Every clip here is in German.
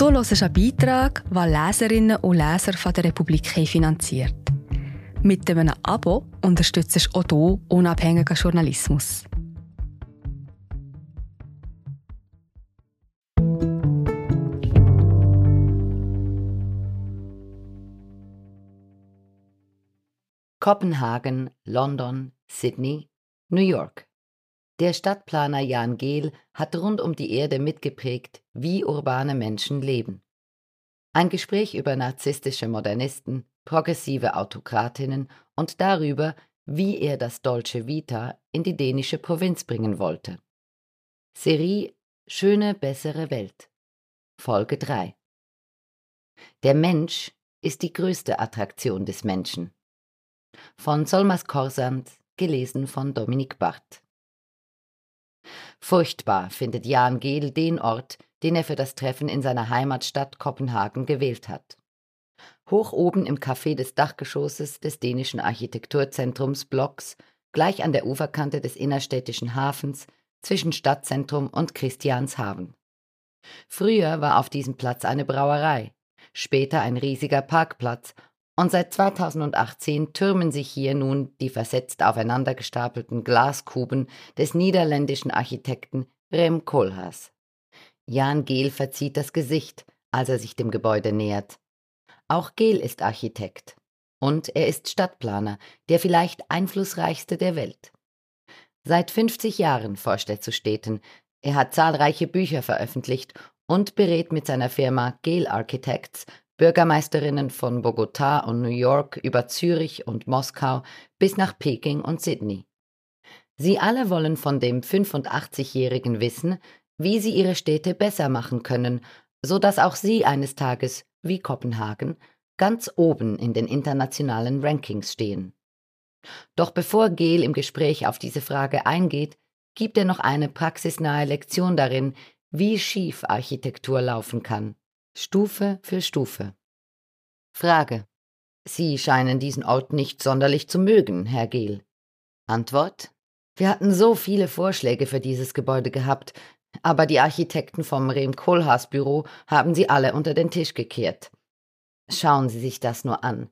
Du hörst einen Beitrag, den Leserinnen und Leser von der Republik finanziert. Mit einem Abo unterstützt du auch du unabhängigen Journalismus. Kopenhagen, London, Sydney, New York. Der Stadtplaner Jan Gehl hat rund um die Erde mitgeprägt, wie urbane Menschen leben. Ein Gespräch über narzisstische Modernisten, progressive Autokratinnen und darüber, wie er das Dolce Vita in die dänische Provinz bringen wollte. Serie Schöne, bessere Welt. Folge 3. Der Mensch ist die größte Attraktion des Menschen. Von Solmas Korsand, gelesen von Dominik Barth. Furchtbar findet Jan Gehl den Ort, den er für das Treffen in seiner Heimatstadt Kopenhagen gewählt hat. Hoch oben im Café des Dachgeschosses des dänischen Architekturzentrums Blocks, gleich an der Uferkante des innerstädtischen Hafens, zwischen Stadtzentrum und Christianshaven. Früher war auf diesem Platz eine Brauerei, später ein riesiger Parkplatz und seit 2018 türmen sich hier nun die versetzt aufeinander gestapelten Glaskuben des niederländischen Architekten Rem Koolhaas. Jan Gehl verzieht das Gesicht, als er sich dem Gebäude nähert. Auch Gehl ist Architekt. Und er ist Stadtplaner, der vielleicht einflussreichste der Welt. Seit 50 Jahren forscht er zu Städten. Er hat zahlreiche Bücher veröffentlicht und berät mit seiner Firma Gehl Architects Bürgermeisterinnen von Bogotá und New York über Zürich und Moskau bis nach Peking und Sydney. Sie alle wollen von dem 85-Jährigen wissen, wie sie ihre Städte besser machen können, so dass auch sie eines Tages, wie Kopenhagen, ganz oben in den internationalen Rankings stehen. Doch bevor Gehl im Gespräch auf diese Frage eingeht, gibt er noch eine praxisnahe Lektion darin, wie schief Architektur laufen kann. Stufe für Stufe. Frage. Sie scheinen diesen Ort nicht sonderlich zu mögen, Herr Gehl. Antwort. Wir hatten so viele Vorschläge für dieses Gebäude gehabt, aber die Architekten vom Rehm Kohlhaas Büro haben sie alle unter den Tisch gekehrt. Schauen Sie sich das nur an.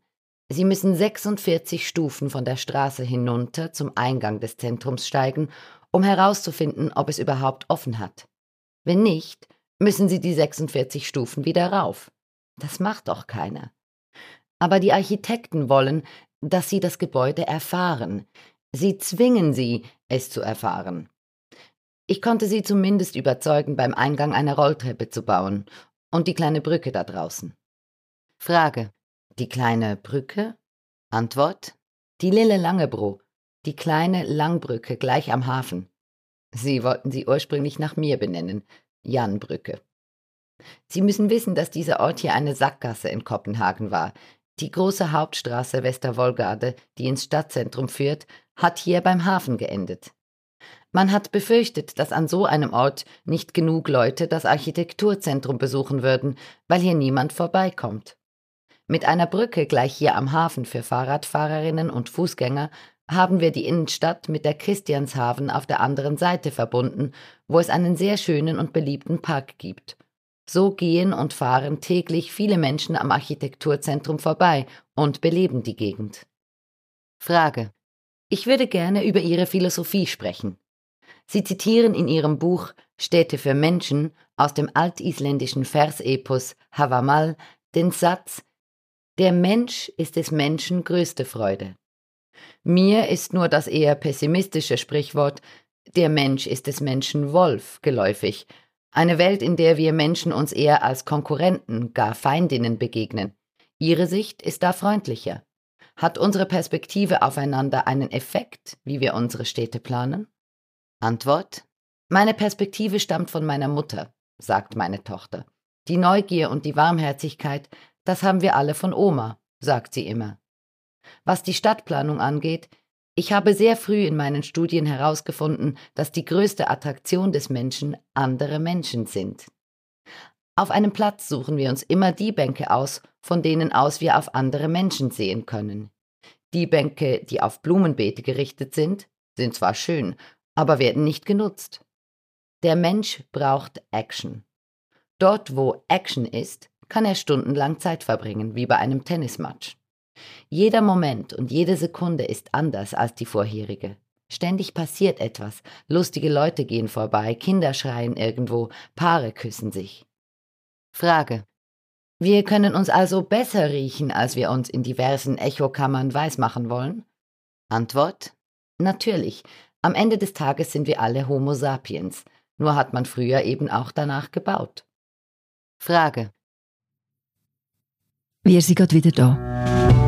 Sie müssen 46 Stufen von der Straße hinunter zum Eingang des Zentrums steigen, um herauszufinden, ob es überhaupt offen hat. Wenn nicht, müssen Sie die 46 Stufen wieder rauf. Das macht doch keiner. Aber die Architekten wollen, dass Sie das Gebäude erfahren. Sie zwingen Sie, es zu erfahren. Ich konnte Sie zumindest überzeugen, beim Eingang eine Rolltreppe zu bauen und die kleine Brücke da draußen. Frage. Die kleine Brücke? Antwort. Die Lille Langebro, die kleine Langbrücke gleich am Hafen. Sie wollten sie ursprünglich nach mir benennen, Janbrücke. Sie müssen wissen, dass dieser Ort hier eine Sackgasse in Kopenhagen war. Die große Hauptstraße Westerwolgade, die ins Stadtzentrum führt, hat hier beim Hafen geendet. Man hat befürchtet, dass an so einem Ort nicht genug Leute das Architekturzentrum besuchen würden, weil hier niemand vorbeikommt. Mit einer Brücke gleich hier am Hafen für Fahrradfahrerinnen und Fußgänger haben wir die Innenstadt mit der Christianshaven auf der anderen Seite verbunden, wo es einen sehr schönen und beliebten Park gibt. So gehen und fahren täglich viele Menschen am Architekturzentrum vorbei und beleben die Gegend. Frage. Ich würde gerne über Ihre Philosophie sprechen. Sie zitieren in Ihrem Buch Städte für Menschen aus dem altisländischen Versepos Havamal den Satz Der Mensch ist des Menschen größte Freude. Mir ist nur das eher pessimistische Sprichwort Der Mensch ist des Menschen Wolf geläufig, eine Welt, in der wir Menschen uns eher als Konkurrenten, gar Feindinnen begegnen. Ihre Sicht ist da freundlicher. Hat unsere Perspektive aufeinander einen Effekt, wie wir unsere Städte planen? Antwort Meine Perspektive stammt von meiner Mutter, sagt meine Tochter. Die Neugier und die Warmherzigkeit, das haben wir alle von Oma, sagt sie immer. Was die Stadtplanung angeht, ich habe sehr früh in meinen Studien herausgefunden, dass die größte Attraktion des Menschen andere Menschen sind. Auf einem Platz suchen wir uns immer die Bänke aus, von denen aus wir auf andere Menschen sehen können. Die Bänke, die auf Blumenbeete gerichtet sind, sind zwar schön, aber werden nicht genutzt. Der Mensch braucht Action. Dort, wo Action ist, kann er stundenlang Zeit verbringen, wie bei einem Tennismatch. Jeder Moment und jede Sekunde ist anders als die vorherige. Ständig passiert etwas, lustige Leute gehen vorbei, Kinder schreien irgendwo, Paare küssen sich. Frage. Wir können uns also besser riechen, als wir uns in diversen Echokammern weismachen wollen? Antwort. Natürlich. Am Ende des Tages sind wir alle Homo sapiens, nur hat man früher eben auch danach gebaut. Frage. Wir sind gerade wieder da.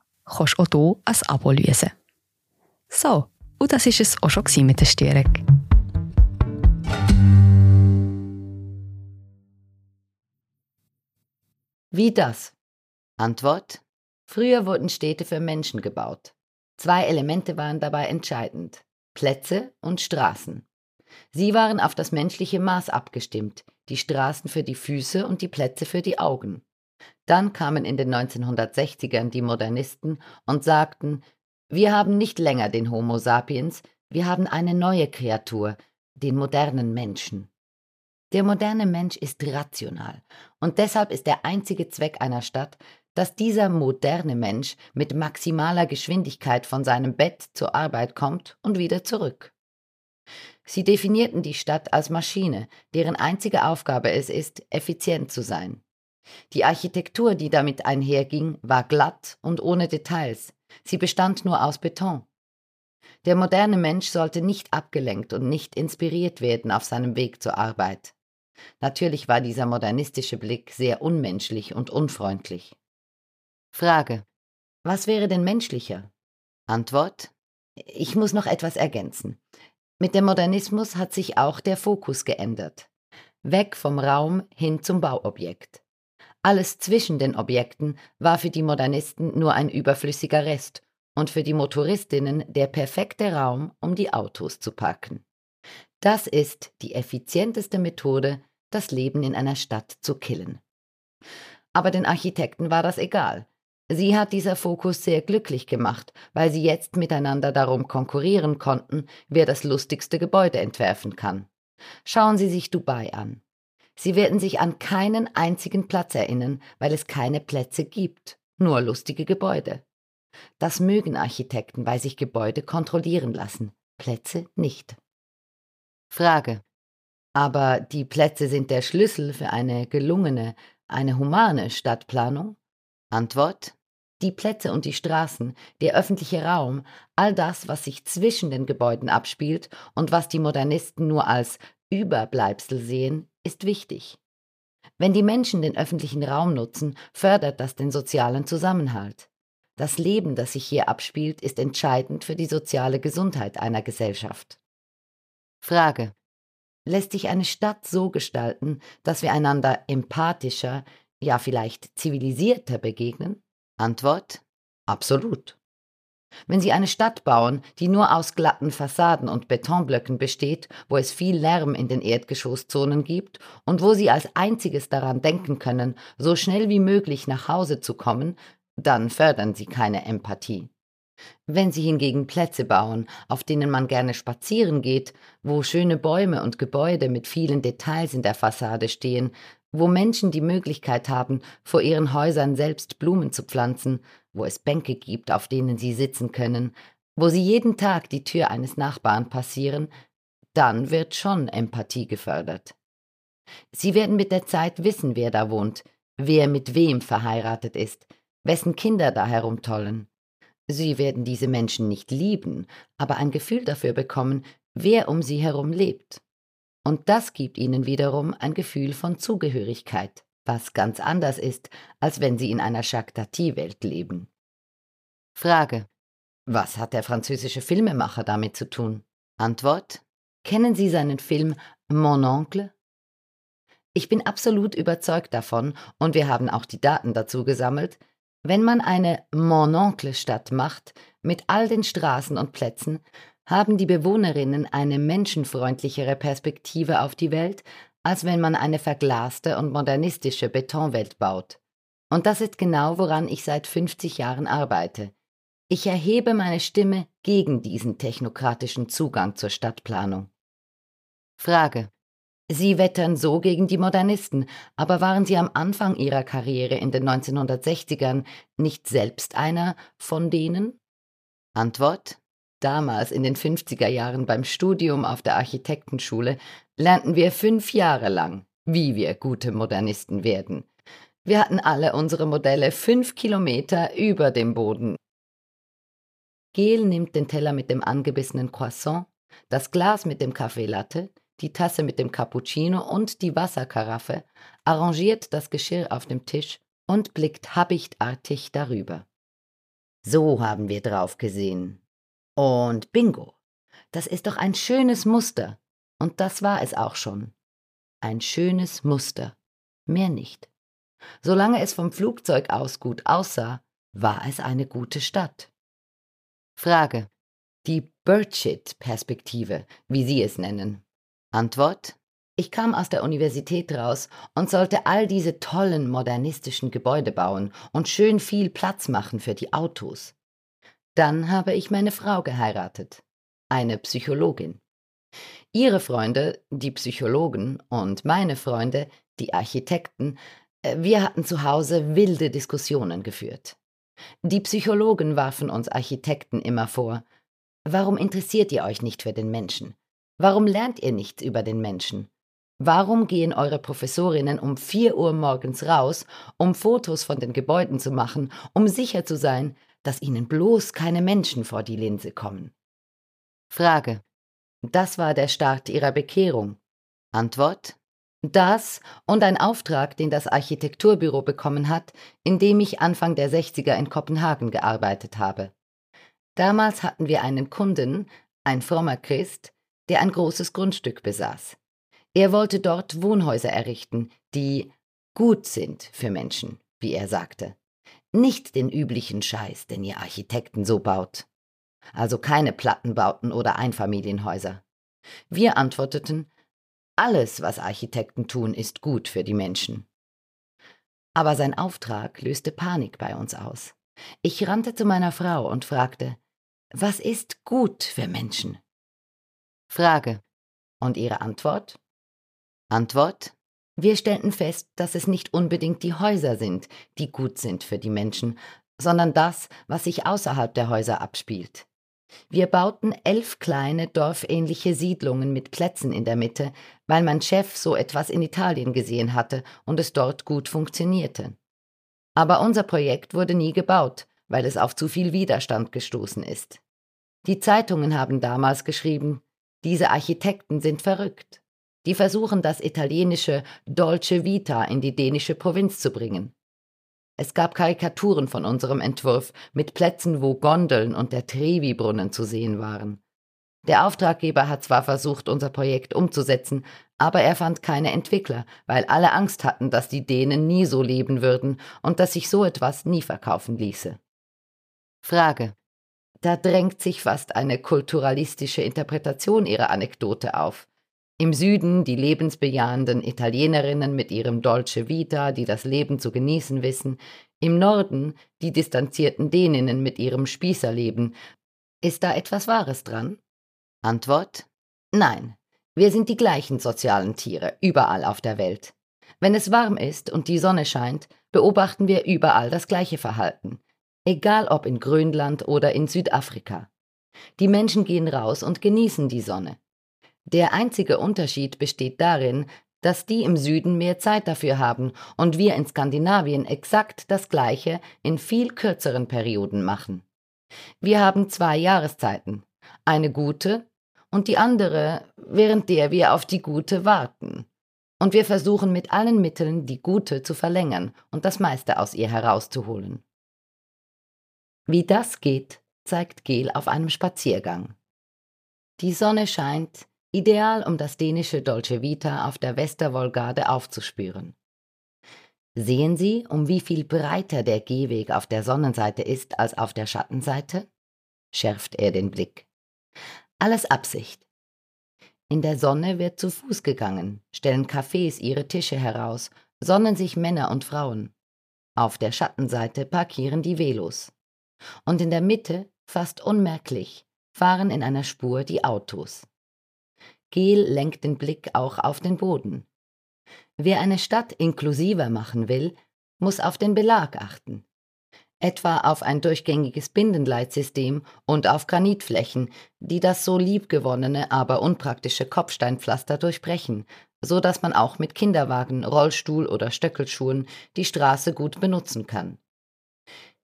kannst du auch hier ein Abo lösen. So, und das war es auch schon mit der Störung. Wie das? Antwort. Früher wurden Städte für Menschen gebaut. Zwei Elemente waren dabei entscheidend. Plätze und Straßen. Sie waren auf das menschliche Maß abgestimmt, die Straßen für die Füße und die Plätze für die Augen. Dann kamen in den 1960ern die Modernisten und sagten, wir haben nicht länger den Homo sapiens, wir haben eine neue Kreatur, den modernen Menschen. Der moderne Mensch ist rational und deshalb ist der einzige Zweck einer Stadt, dass dieser moderne Mensch mit maximaler Geschwindigkeit von seinem Bett zur Arbeit kommt und wieder zurück. Sie definierten die Stadt als Maschine, deren einzige Aufgabe es ist, effizient zu sein. Die Architektur, die damit einherging, war glatt und ohne Details. Sie bestand nur aus Beton. Der moderne Mensch sollte nicht abgelenkt und nicht inspiriert werden auf seinem Weg zur Arbeit. Natürlich war dieser modernistische Blick sehr unmenschlich und unfreundlich. Frage. Was wäre denn menschlicher? Antwort. Ich muss noch etwas ergänzen. Mit dem Modernismus hat sich auch der Fokus geändert. Weg vom Raum hin zum Bauobjekt. Alles zwischen den Objekten war für die Modernisten nur ein überflüssiger Rest und für die Motoristinnen der perfekte Raum, um die Autos zu parken. Das ist die effizienteste Methode, das Leben in einer Stadt zu killen. Aber den Architekten war das egal. Sie hat dieser Fokus sehr glücklich gemacht, weil sie jetzt miteinander darum konkurrieren konnten, wer das lustigste Gebäude entwerfen kann. Schauen Sie sich Dubai an. Sie werden sich an keinen einzigen Platz erinnern, weil es keine Plätze gibt, nur lustige Gebäude. Das mögen Architekten, weil sich Gebäude kontrollieren lassen, Plätze nicht. Frage. Aber die Plätze sind der Schlüssel für eine gelungene, eine humane Stadtplanung? Antwort die Plätze und die Straßen, der öffentliche Raum, all das, was sich zwischen den Gebäuden abspielt und was die Modernisten nur als Überbleibsel sehen, ist wichtig. Wenn die Menschen den öffentlichen Raum nutzen, fördert das den sozialen Zusammenhalt. Das Leben, das sich hier abspielt, ist entscheidend für die soziale Gesundheit einer Gesellschaft. Frage. Lässt sich eine Stadt so gestalten, dass wir einander empathischer, ja vielleicht zivilisierter begegnen? Antwort absolut. Wenn Sie eine Stadt bauen, die nur aus glatten Fassaden und Betonblöcken besteht, wo es viel Lärm in den Erdgeschosszonen gibt und wo Sie als einziges daran denken können, so schnell wie möglich nach Hause zu kommen, dann fördern Sie keine Empathie. Wenn Sie hingegen Plätze bauen, auf denen man gerne spazieren geht, wo schöne Bäume und Gebäude mit vielen Details in der Fassade stehen, wo Menschen die Möglichkeit haben, vor ihren Häusern selbst Blumen zu pflanzen, wo es Bänke gibt, auf denen sie sitzen können, wo sie jeden Tag die Tür eines Nachbarn passieren, dann wird schon Empathie gefördert. Sie werden mit der Zeit wissen, wer da wohnt, wer mit wem verheiratet ist, wessen Kinder da herumtollen. Sie werden diese Menschen nicht lieben, aber ein Gefühl dafür bekommen, wer um sie herum lebt. Und das gibt ihnen wiederum ein Gefühl von Zugehörigkeit, was ganz anders ist, als wenn sie in einer Jacques Tati-Welt leben. Frage. Was hat der französische Filmemacher damit zu tun? Antwort. Kennen Sie seinen Film Mon Oncle? Ich bin absolut überzeugt davon, und wir haben auch die Daten dazu gesammelt, wenn man eine Mon Oncle Stadt macht, mit all den Straßen und Plätzen, haben die Bewohnerinnen eine menschenfreundlichere Perspektive auf die Welt, als wenn man eine verglaste und modernistische Betonwelt baut. Und das ist genau, woran ich seit 50 Jahren arbeite. Ich erhebe meine Stimme gegen diesen technokratischen Zugang zur Stadtplanung. Frage. Sie wettern so gegen die Modernisten, aber waren Sie am Anfang Ihrer Karriere in den 1960ern nicht selbst einer von denen? Antwort. Damals in den 50er Jahren beim Studium auf der Architektenschule lernten wir fünf Jahre lang, wie wir gute Modernisten werden. Wir hatten alle unsere Modelle fünf Kilometer über dem Boden. Gel nimmt den Teller mit dem angebissenen Croissant, das Glas mit dem Kaffee Latte, die Tasse mit dem Cappuccino und die Wasserkaraffe, arrangiert das Geschirr auf dem Tisch und blickt habichtartig darüber. So haben wir drauf gesehen. Und bingo. Das ist doch ein schönes Muster. Und das war es auch schon. Ein schönes Muster. Mehr nicht. Solange es vom Flugzeug aus gut aussah, war es eine gute Stadt. Frage. Die Burchett-Perspektive, wie Sie es nennen. Antwort. Ich kam aus der Universität raus und sollte all diese tollen modernistischen Gebäude bauen und schön viel Platz machen für die Autos. Dann habe ich meine Frau geheiratet, eine Psychologin. Ihre Freunde, die Psychologen, und meine Freunde, die Architekten, äh, wir hatten zu Hause wilde Diskussionen geführt. Die Psychologen warfen uns Architekten immer vor, warum interessiert ihr euch nicht für den Menschen? Warum lernt ihr nichts über den Menschen? Warum gehen eure Professorinnen um vier Uhr morgens raus, um Fotos von den Gebäuden zu machen, um sicher zu sein, dass ihnen bloß keine Menschen vor die Linse kommen? Frage. Das war der Start ihrer Bekehrung. Antwort. Das und ein Auftrag, den das Architekturbüro bekommen hat, in dem ich Anfang der 60er in Kopenhagen gearbeitet habe. Damals hatten wir einen Kunden, ein frommer Christ, der ein großes Grundstück besaß. Er wollte dort Wohnhäuser errichten, die gut sind für Menschen, wie er sagte. Nicht den üblichen Scheiß, den ihr Architekten so baut. Also keine Plattenbauten oder Einfamilienhäuser. Wir antworteten, alles, was Architekten tun, ist gut für die Menschen. Aber sein Auftrag löste Panik bei uns aus. Ich rannte zu meiner Frau und fragte, was ist gut für Menschen? Frage. Und Ihre Antwort? Antwort. Wir stellten fest, dass es nicht unbedingt die Häuser sind, die gut sind für die Menschen, sondern das, was sich außerhalb der Häuser abspielt. Wir bauten elf kleine dorfähnliche Siedlungen mit Plätzen in der Mitte, weil mein Chef so etwas in Italien gesehen hatte und es dort gut funktionierte. Aber unser Projekt wurde nie gebaut, weil es auf zu viel Widerstand gestoßen ist. Die Zeitungen haben damals geschrieben, diese Architekten sind verrückt. Die versuchen das italienische Dolce Vita in die dänische Provinz zu bringen. Es gab Karikaturen von unserem Entwurf mit Plätzen, wo Gondeln und der Trevi-Brunnen zu sehen waren. Der Auftraggeber hat zwar versucht, unser Projekt umzusetzen, aber er fand keine Entwickler, weil alle Angst hatten, dass die Dänen nie so leben würden und dass sich so etwas nie verkaufen ließe. Frage. Da drängt sich fast eine kulturalistische Interpretation ihrer Anekdote auf. Im Süden die lebensbejahenden Italienerinnen mit ihrem Dolce Vita, die das Leben zu genießen wissen, im Norden die distanzierten Däninnen mit ihrem Spießerleben. Ist da etwas Wahres dran? Antwort Nein, wir sind die gleichen sozialen Tiere, überall auf der Welt. Wenn es warm ist und die Sonne scheint, beobachten wir überall das gleiche Verhalten, egal ob in Grönland oder in Südafrika. Die Menschen gehen raus und genießen die Sonne. Der einzige Unterschied besteht darin, dass die im Süden mehr Zeit dafür haben und wir in Skandinavien exakt das gleiche in viel kürzeren Perioden machen. Wir haben zwei Jahreszeiten, eine gute und die andere, während der wir auf die gute warten. Und wir versuchen mit allen Mitteln, die gute zu verlängern und das meiste aus ihr herauszuholen. Wie das geht, zeigt Gel auf einem Spaziergang. Die Sonne scheint, Ideal, um das dänische Dolce Vita auf der Westerwolgade aufzuspüren. Sehen Sie, um wie viel breiter der Gehweg auf der Sonnenseite ist als auf der Schattenseite? schärft er den Blick. Alles Absicht. In der Sonne wird zu Fuß gegangen, stellen Cafés ihre Tische heraus, sonnen sich Männer und Frauen. Auf der Schattenseite parkieren die Velos. Und in der Mitte, fast unmerklich, fahren in einer Spur die Autos. Gel lenkt den Blick auch auf den Boden. Wer eine Stadt inklusiver machen will, muss auf den Belag achten. Etwa auf ein durchgängiges Bindenleitsystem und auf Granitflächen, die das so liebgewonnene, aber unpraktische Kopfsteinpflaster durchbrechen, so dass man auch mit Kinderwagen, Rollstuhl oder Stöckelschuhen die Straße gut benutzen kann.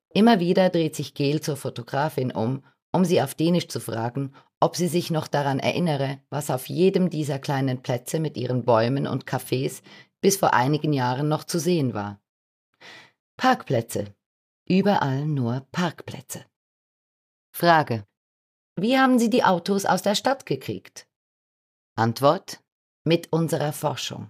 Immer wieder dreht sich Gel zur Fotografin um, um sie auf Dänisch zu fragen, ob sie sich noch daran erinnere, was auf jedem dieser kleinen Plätze mit ihren Bäumen und Cafés bis vor einigen Jahren noch zu sehen war. Parkplätze. Überall nur Parkplätze. Frage. Wie haben Sie die Autos aus der Stadt gekriegt? Antwort. Mit unserer Forschung.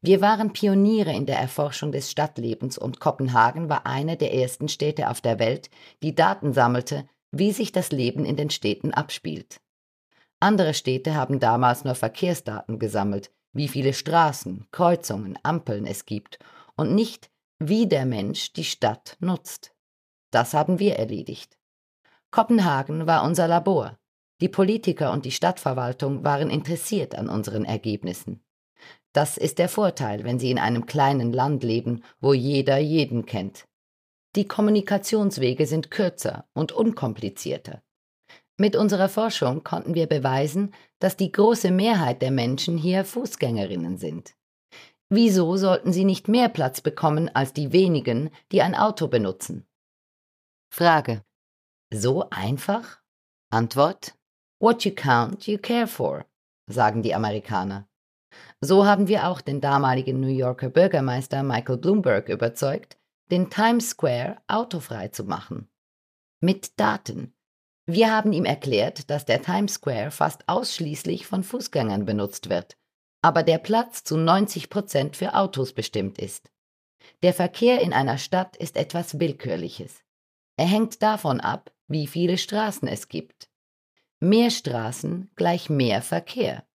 Wir waren Pioniere in der Erforschung des Stadtlebens und Kopenhagen war eine der ersten Städte auf der Welt, die Daten sammelte, wie sich das Leben in den Städten abspielt. Andere Städte haben damals nur Verkehrsdaten gesammelt, wie viele Straßen, Kreuzungen, Ampeln es gibt und nicht, wie der Mensch die Stadt nutzt. Das haben wir erledigt. Kopenhagen war unser Labor. Die Politiker und die Stadtverwaltung waren interessiert an unseren Ergebnissen. Das ist der Vorteil, wenn Sie in einem kleinen Land leben, wo jeder jeden kennt. Die Kommunikationswege sind kürzer und unkomplizierter. Mit unserer Forschung konnten wir beweisen, dass die große Mehrheit der Menschen hier Fußgängerinnen sind. Wieso sollten sie nicht mehr Platz bekommen als die wenigen, die ein Auto benutzen? Frage. So einfach? Antwort. What you count, you care for, sagen die Amerikaner. So haben wir auch den damaligen New Yorker Bürgermeister Michael Bloomberg überzeugt, den Times Square autofrei zu machen. Mit Daten. Wir haben ihm erklärt, dass der Times Square fast ausschließlich von Fußgängern benutzt wird, aber der Platz zu 90 Prozent für Autos bestimmt ist. Der Verkehr in einer Stadt ist etwas Willkürliches. Er hängt davon ab, wie viele Straßen es gibt. Mehr Straßen gleich mehr Verkehr.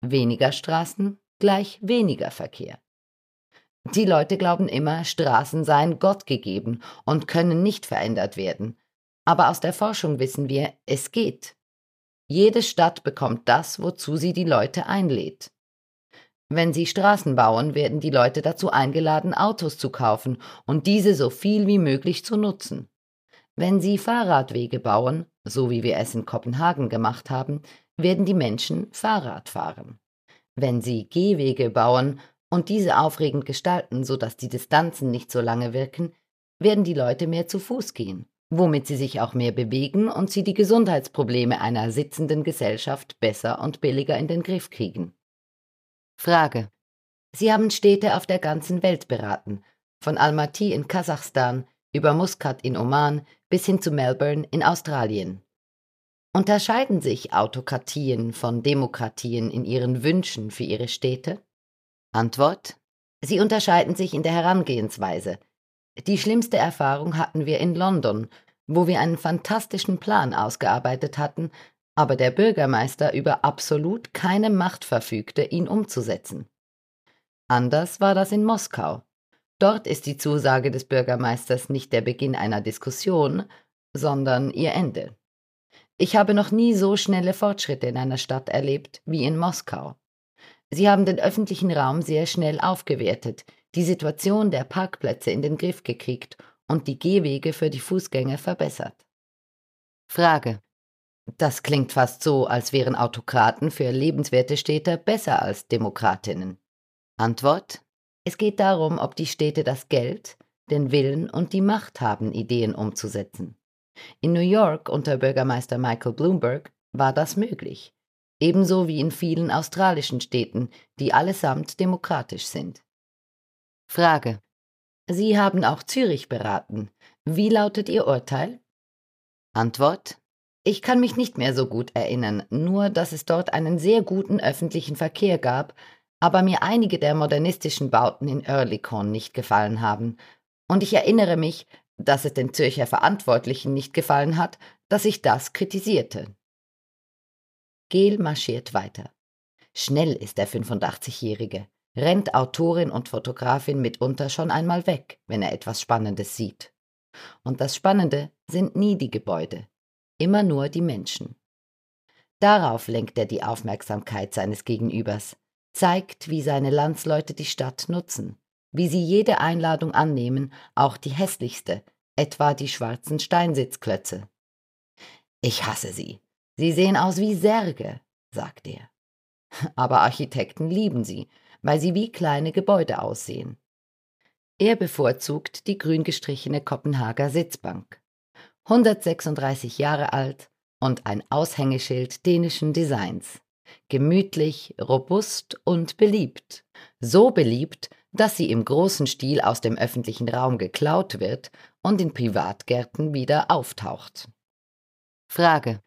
Weniger Straßen gleich weniger Verkehr. Die Leute glauben immer, Straßen seien Gott gegeben und können nicht verändert werden. Aber aus der Forschung wissen wir, es geht. Jede Stadt bekommt das, wozu sie die Leute einlädt. Wenn sie Straßen bauen, werden die Leute dazu eingeladen, Autos zu kaufen und diese so viel wie möglich zu nutzen. Wenn sie Fahrradwege bauen, so wie wir es in Kopenhagen gemacht haben, werden die Menschen Fahrrad fahren. Wenn sie Gehwege bauen, und diese aufregend gestalten, sodass die Distanzen nicht so lange wirken, werden die Leute mehr zu Fuß gehen, womit sie sich auch mehr bewegen und sie die Gesundheitsprobleme einer sitzenden Gesellschaft besser und billiger in den Griff kriegen. Frage. Sie haben Städte auf der ganzen Welt beraten, von Almaty in Kasachstan über Muscat in Oman bis hin zu Melbourne in Australien. Unterscheiden sich Autokratien von Demokratien in ihren Wünschen für ihre Städte? Antwort Sie unterscheiden sich in der Herangehensweise. Die schlimmste Erfahrung hatten wir in London, wo wir einen fantastischen Plan ausgearbeitet hatten, aber der Bürgermeister über absolut keine Macht verfügte, ihn umzusetzen. Anders war das in Moskau. Dort ist die Zusage des Bürgermeisters nicht der Beginn einer Diskussion, sondern ihr Ende. Ich habe noch nie so schnelle Fortschritte in einer Stadt erlebt wie in Moskau. Sie haben den öffentlichen Raum sehr schnell aufgewertet, die Situation der Parkplätze in den Griff gekriegt und die Gehwege für die Fußgänger verbessert. Frage. Das klingt fast so, als wären Autokraten für lebenswerte Städte besser als Demokratinnen. Antwort. Es geht darum, ob die Städte das Geld, den Willen und die Macht haben, Ideen umzusetzen. In New York unter Bürgermeister Michael Bloomberg war das möglich ebenso wie in vielen australischen Städten, die allesamt demokratisch sind. Frage. Sie haben auch Zürich beraten. Wie lautet Ihr Urteil? Antwort. Ich kann mich nicht mehr so gut erinnern, nur dass es dort einen sehr guten öffentlichen Verkehr gab, aber mir einige der modernistischen Bauten in Oerlikon nicht gefallen haben. Und ich erinnere mich, dass es den Zürcher Verantwortlichen nicht gefallen hat, dass ich das kritisierte. Gel marschiert weiter. Schnell ist der 85-Jährige, rennt Autorin und Fotografin mitunter schon einmal weg, wenn er etwas Spannendes sieht. Und das Spannende sind nie die Gebäude, immer nur die Menschen. Darauf lenkt er die Aufmerksamkeit seines Gegenübers, zeigt, wie seine Landsleute die Stadt nutzen, wie sie jede Einladung annehmen, auch die hässlichste, etwa die schwarzen Steinsitzklötze. Ich hasse sie. Sie sehen aus wie Särge, sagt er. Aber Architekten lieben sie, weil sie wie kleine Gebäude aussehen. Er bevorzugt die grün gestrichene Kopenhager Sitzbank. 136 Jahre alt und ein Aushängeschild dänischen Designs. Gemütlich, robust und beliebt. So beliebt, dass sie im großen Stil aus dem öffentlichen Raum geklaut wird und in Privatgärten wieder auftaucht. Frage.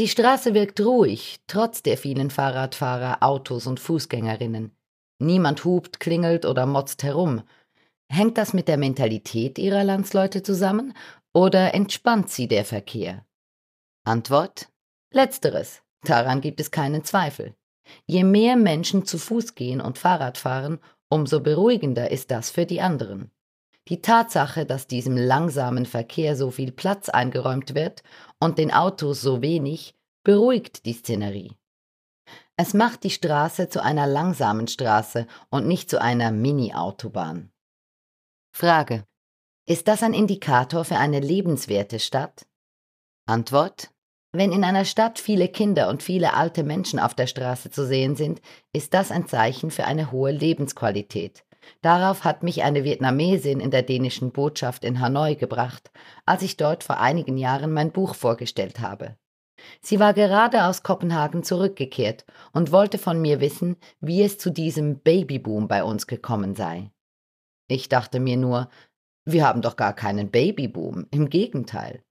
Die Straße wirkt ruhig, trotz der vielen Fahrradfahrer, Autos und Fußgängerinnen. Niemand hupt, klingelt oder motzt herum. Hängt das mit der Mentalität ihrer Landsleute zusammen oder entspannt sie der Verkehr? Antwort Letzteres. Daran gibt es keinen Zweifel. Je mehr Menschen zu Fuß gehen und Fahrrad fahren, umso beruhigender ist das für die anderen. Die Tatsache, dass diesem langsamen Verkehr so viel Platz eingeräumt wird und den Autos so wenig, beruhigt die Szenerie. Es macht die Straße zu einer langsamen Straße und nicht zu einer Mini-Autobahn. Frage. Ist das ein Indikator für eine lebenswerte Stadt? Antwort. Wenn in einer Stadt viele Kinder und viele alte Menschen auf der Straße zu sehen sind, ist das ein Zeichen für eine hohe Lebensqualität. Darauf hat mich eine Vietnamesin in der dänischen Botschaft in Hanoi gebracht, als ich dort vor einigen Jahren mein Buch vorgestellt habe. Sie war gerade aus Kopenhagen zurückgekehrt und wollte von mir wissen, wie es zu diesem Babyboom bei uns gekommen sei. Ich dachte mir nur, wir haben doch gar keinen Babyboom, im Gegenteil.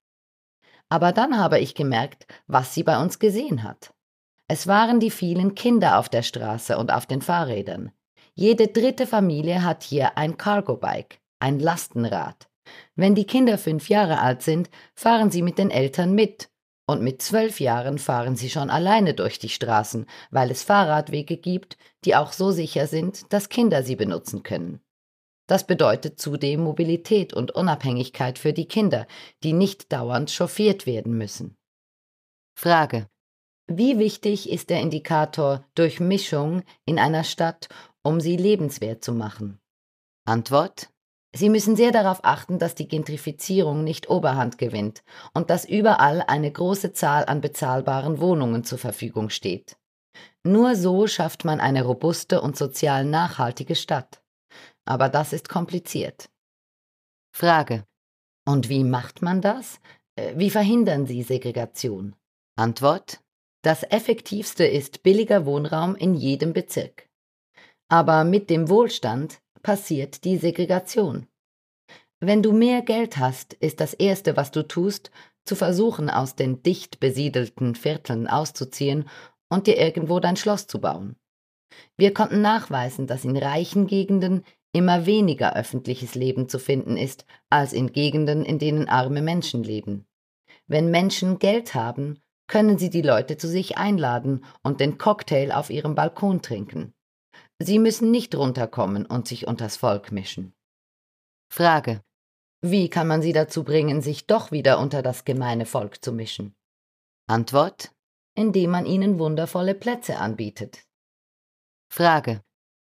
Aber dann habe ich gemerkt, was sie bei uns gesehen hat. Es waren die vielen Kinder auf der Straße und auf den Fahrrädern. Jede dritte Familie hat hier ein Cargo-Bike, ein Lastenrad. Wenn die Kinder fünf Jahre alt sind, fahren sie mit den Eltern mit. Und mit zwölf Jahren fahren sie schon alleine durch die Straßen, weil es Fahrradwege gibt, die auch so sicher sind, dass Kinder sie benutzen können. Das bedeutet zudem Mobilität und Unabhängigkeit für die Kinder, die nicht dauernd chauffiert werden müssen. Frage. Wie wichtig ist der Indikator Durchmischung in einer Stadt, um sie lebenswert zu machen? Antwort. Sie müssen sehr darauf achten, dass die Gentrifizierung nicht Oberhand gewinnt und dass überall eine große Zahl an bezahlbaren Wohnungen zur Verfügung steht. Nur so schafft man eine robuste und sozial nachhaltige Stadt aber das ist kompliziert. Frage. Und wie macht man das? Äh, wie verhindern Sie Segregation? Antwort. Das Effektivste ist billiger Wohnraum in jedem Bezirk. Aber mit dem Wohlstand passiert die Segregation. Wenn du mehr Geld hast, ist das Erste, was du tust, zu versuchen, aus den dicht besiedelten Vierteln auszuziehen und dir irgendwo dein Schloss zu bauen. Wir konnten nachweisen, dass in reichen Gegenden immer weniger öffentliches Leben zu finden ist als in Gegenden, in denen arme Menschen leben. Wenn Menschen Geld haben, können sie die Leute zu sich einladen und den Cocktail auf ihrem Balkon trinken. Sie müssen nicht runterkommen und sich unters Volk mischen. Frage. Wie kann man sie dazu bringen, sich doch wieder unter das gemeine Volk zu mischen? Antwort. Indem man ihnen wundervolle Plätze anbietet. Frage.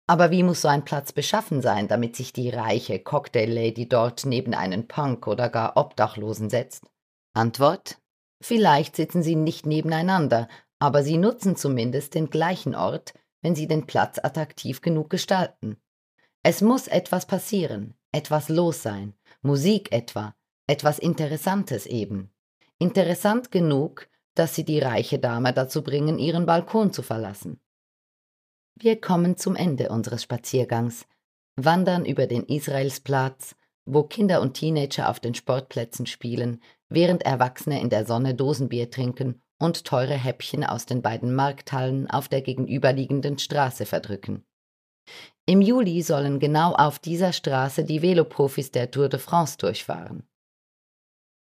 Aber wie muss so ein Platz beschaffen sein, damit sich die reiche Cocktail-Lady dort neben einen Punk oder gar Obdachlosen setzt? Antwort: Vielleicht sitzen sie nicht nebeneinander, aber sie nutzen zumindest den gleichen Ort, wenn sie den Platz attraktiv genug gestalten. Es muss etwas passieren, etwas los sein, Musik etwa, etwas Interessantes eben. Interessant genug, dass sie die reiche Dame dazu bringen, ihren Balkon zu verlassen. Wir kommen zum Ende unseres Spaziergangs, wandern über den Israelsplatz, wo Kinder und Teenager auf den Sportplätzen spielen, während Erwachsene in der Sonne Dosenbier trinken und teure Häppchen aus den beiden Markthallen auf der gegenüberliegenden Straße verdrücken. Im Juli sollen genau auf dieser Straße die Veloprofis der Tour de France durchfahren.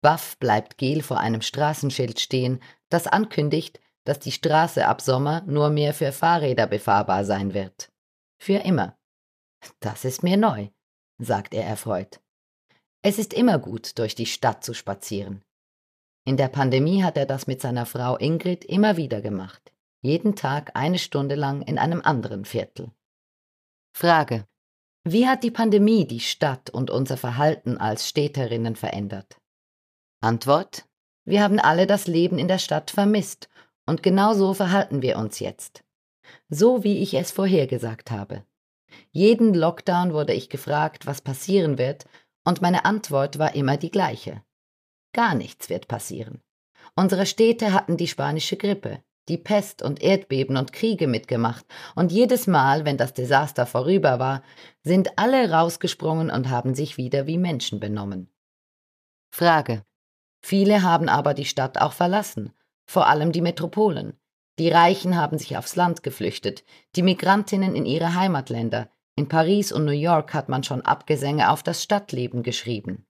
Baff bleibt Gel vor einem Straßenschild stehen, das ankündigt, dass die Straße ab Sommer nur mehr für Fahrräder befahrbar sein wird. Für immer. Das ist mir neu, sagt er erfreut. Es ist immer gut, durch die Stadt zu spazieren. In der Pandemie hat er das mit seiner Frau Ingrid immer wieder gemacht. Jeden Tag eine Stunde lang in einem anderen Viertel. Frage. Wie hat die Pandemie die Stadt und unser Verhalten als Städterinnen verändert? Antwort. Wir haben alle das Leben in der Stadt vermisst und genau so verhalten wir uns jetzt. So wie ich es vorhergesagt habe. Jeden Lockdown wurde ich gefragt, was passieren wird, und meine Antwort war immer die gleiche. Gar nichts wird passieren. Unsere Städte hatten die spanische Grippe, die Pest und Erdbeben und Kriege mitgemacht, und jedes Mal, wenn das Desaster vorüber war, sind alle rausgesprungen und haben sich wieder wie Menschen benommen. Frage. Viele haben aber die Stadt auch verlassen, vor allem die Metropolen. Die Reichen haben sich aufs Land geflüchtet, die Migrantinnen in ihre Heimatländer. In Paris und New York hat man schon Abgesänge auf das Stadtleben geschrieben.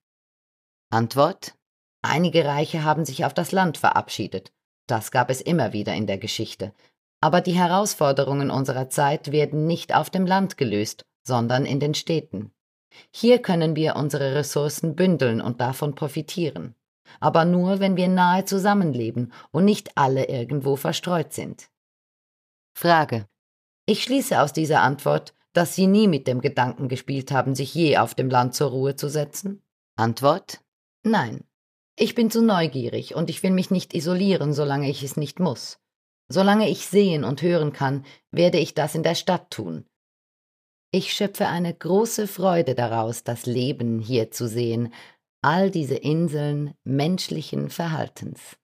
Antwort Einige Reiche haben sich auf das Land verabschiedet. Das gab es immer wieder in der Geschichte. Aber die Herausforderungen unserer Zeit werden nicht auf dem Land gelöst, sondern in den Städten. Hier können wir unsere Ressourcen bündeln und davon profitieren. Aber nur, wenn wir nahe zusammenleben und nicht alle irgendwo verstreut sind. Frage. Ich schließe aus dieser Antwort, dass Sie nie mit dem Gedanken gespielt haben, sich je auf dem Land zur Ruhe zu setzen? Antwort. Nein. Ich bin zu neugierig und ich will mich nicht isolieren, solange ich es nicht muss. Solange ich sehen und hören kann, werde ich das in der Stadt tun. Ich schöpfe eine große Freude daraus, das Leben hier zu sehen, all diese Inseln menschlichen Verhaltens.